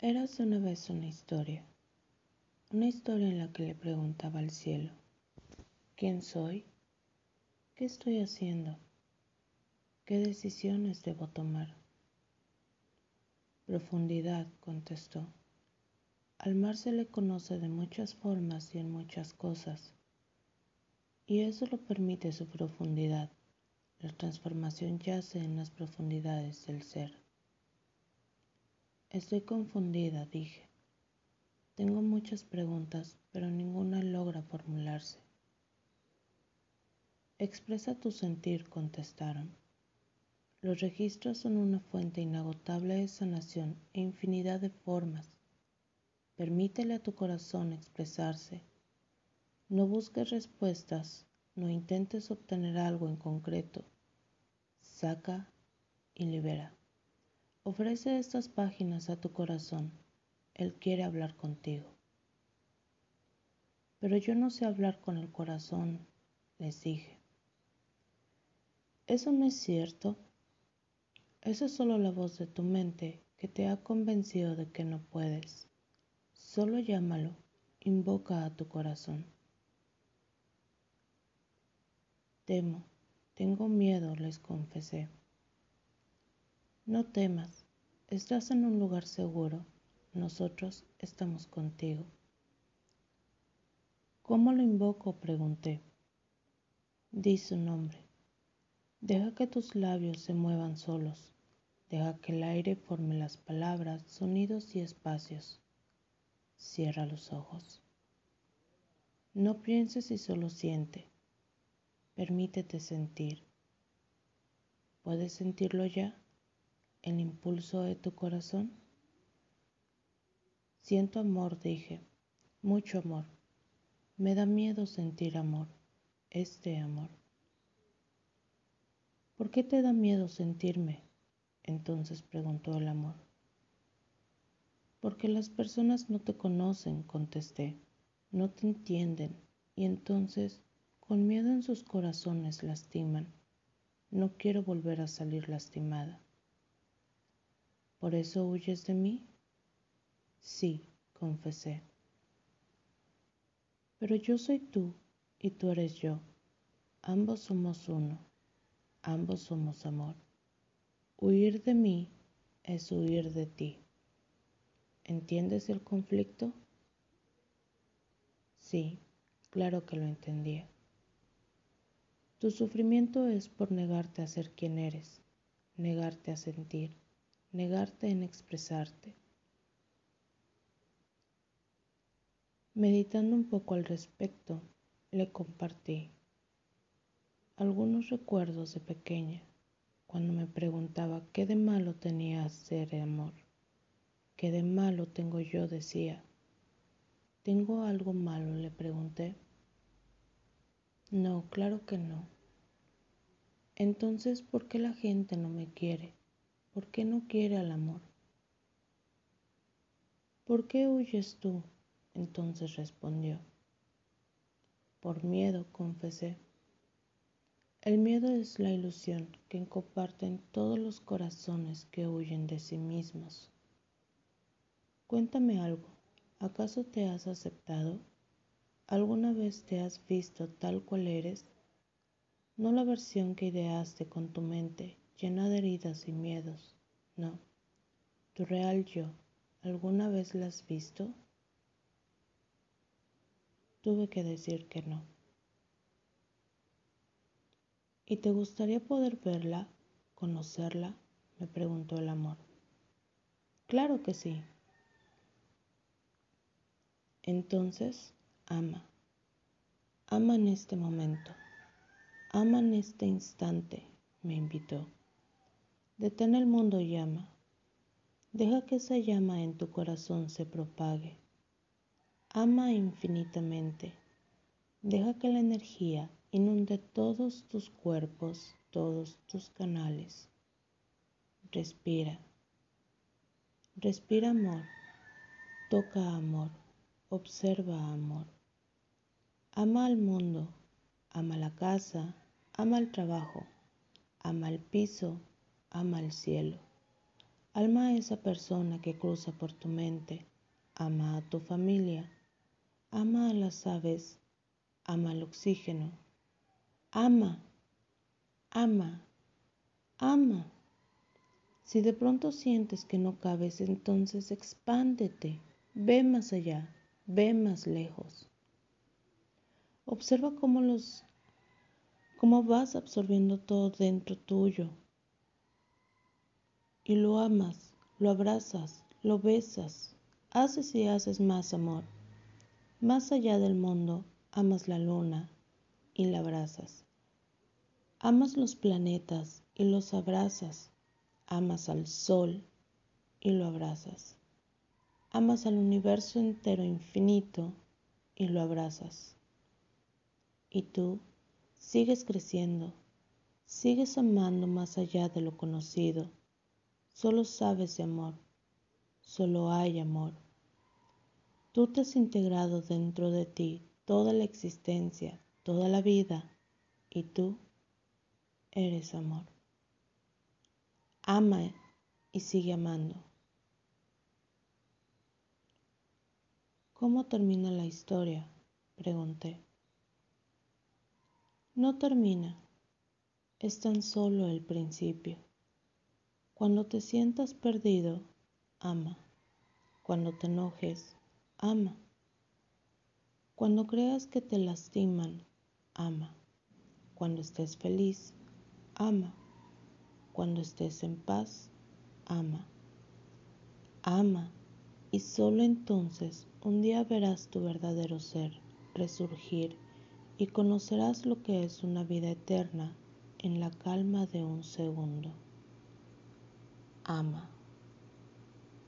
Érase una vez una historia, una historia en la que le preguntaba al cielo, ¿quién soy? ¿Qué estoy haciendo? ¿Qué decisiones debo tomar? Profundidad, contestó. Al mar se le conoce de muchas formas y en muchas cosas, y eso lo permite su profundidad. La transformación yace en las profundidades del ser. Estoy confundida, dije. Tengo muchas preguntas, pero ninguna logra formularse. Expresa tu sentir, contestaron. Los registros son una fuente inagotable de sanación e infinidad de formas. Permítele a tu corazón expresarse. No busques respuestas, no intentes obtener algo en concreto. Saca y libera. Ofrece estas páginas a tu corazón. Él quiere hablar contigo. Pero yo no sé hablar con el corazón, les dije. Eso no es cierto. Esa es solo la voz de tu mente que te ha convencido de que no puedes. Solo llámalo, invoca a tu corazón. Temo, tengo miedo, les confesé. No temas, estás en un lugar seguro, nosotros estamos contigo. ¿Cómo lo invoco? pregunté. Di su nombre. Deja que tus labios se muevan solos. Deja que el aire forme las palabras, sonidos y espacios. Cierra los ojos. No pienses y solo siente. Permítete sentir. ¿Puedes sentirlo ya? El impulso de tu corazón? Siento amor, dije, mucho amor. Me da miedo sentir amor, este amor. ¿Por qué te da miedo sentirme? Entonces preguntó el amor. Porque las personas no te conocen, contesté, no te entienden y entonces con miedo en sus corazones lastiman. No quiero volver a salir lastimada. ¿Por eso huyes de mí? Sí, confesé. Pero yo soy tú y tú eres yo. Ambos somos uno. Ambos somos amor. Huir de mí es huir de ti. ¿Entiendes el conflicto? Sí, claro que lo entendía. Tu sufrimiento es por negarte a ser quien eres, negarte a sentir negarte en expresarte. Meditando un poco al respecto, le compartí algunos recuerdos de pequeña, cuando me preguntaba qué de malo tenía hacer amor. ¿Qué de malo tengo yo? decía. ¿Tengo algo malo? le pregunté. No, claro que no. Entonces, ¿por qué la gente no me quiere? ¿Por qué no quiere al amor? ¿Por qué huyes tú? Entonces respondió. Por miedo, confesé. El miedo es la ilusión que comparten todos los corazones que huyen de sí mismos. Cuéntame algo, ¿acaso te has aceptado? ¿Alguna vez te has visto tal cual eres? No la versión que ideaste con tu mente llena de heridas y miedos. No, tu real yo, ¿alguna vez la has visto? Tuve que decir que no. ¿Y te gustaría poder verla, conocerla? me preguntó el amor. Claro que sí. Entonces, ama. Ama en este momento. Ama en este instante, me invitó. Detén el mundo llama. Deja que esa llama en tu corazón se propague. Ama infinitamente. Deja que la energía inunde todos tus cuerpos, todos tus canales. Respira. Respira amor. Toca amor. Observa amor. Ama al mundo. Ama la casa. Ama el trabajo. Ama el piso ama el cielo. Alma a esa persona que cruza por tu mente. Ama a tu familia. Ama a las aves. Ama el oxígeno. Ama. Ama. Ama. Si de pronto sientes que no cabes, entonces expándete. Ve más allá. Ve más lejos. Observa cómo los cómo vas absorbiendo todo dentro tuyo. Y lo amas, lo abrazas, lo besas, haces y haces más amor. Más allá del mundo, amas la luna y la abrazas. Amas los planetas y los abrazas. Amas al sol y lo abrazas. Amas al universo entero infinito y lo abrazas. Y tú sigues creciendo, sigues amando más allá de lo conocido. Solo sabes de amor, solo hay amor. Tú te has integrado dentro de ti toda la existencia, toda la vida, y tú eres amor. Ama y sigue amando. ¿Cómo termina la historia? Pregunté. No termina, es tan solo el principio. Cuando te sientas perdido, ama. Cuando te enojes, ama. Cuando creas que te lastiman, ama. Cuando estés feliz, ama. Cuando estés en paz, ama. Ama y solo entonces un día verás tu verdadero ser resurgir y conocerás lo que es una vida eterna en la calma de un segundo. Ama.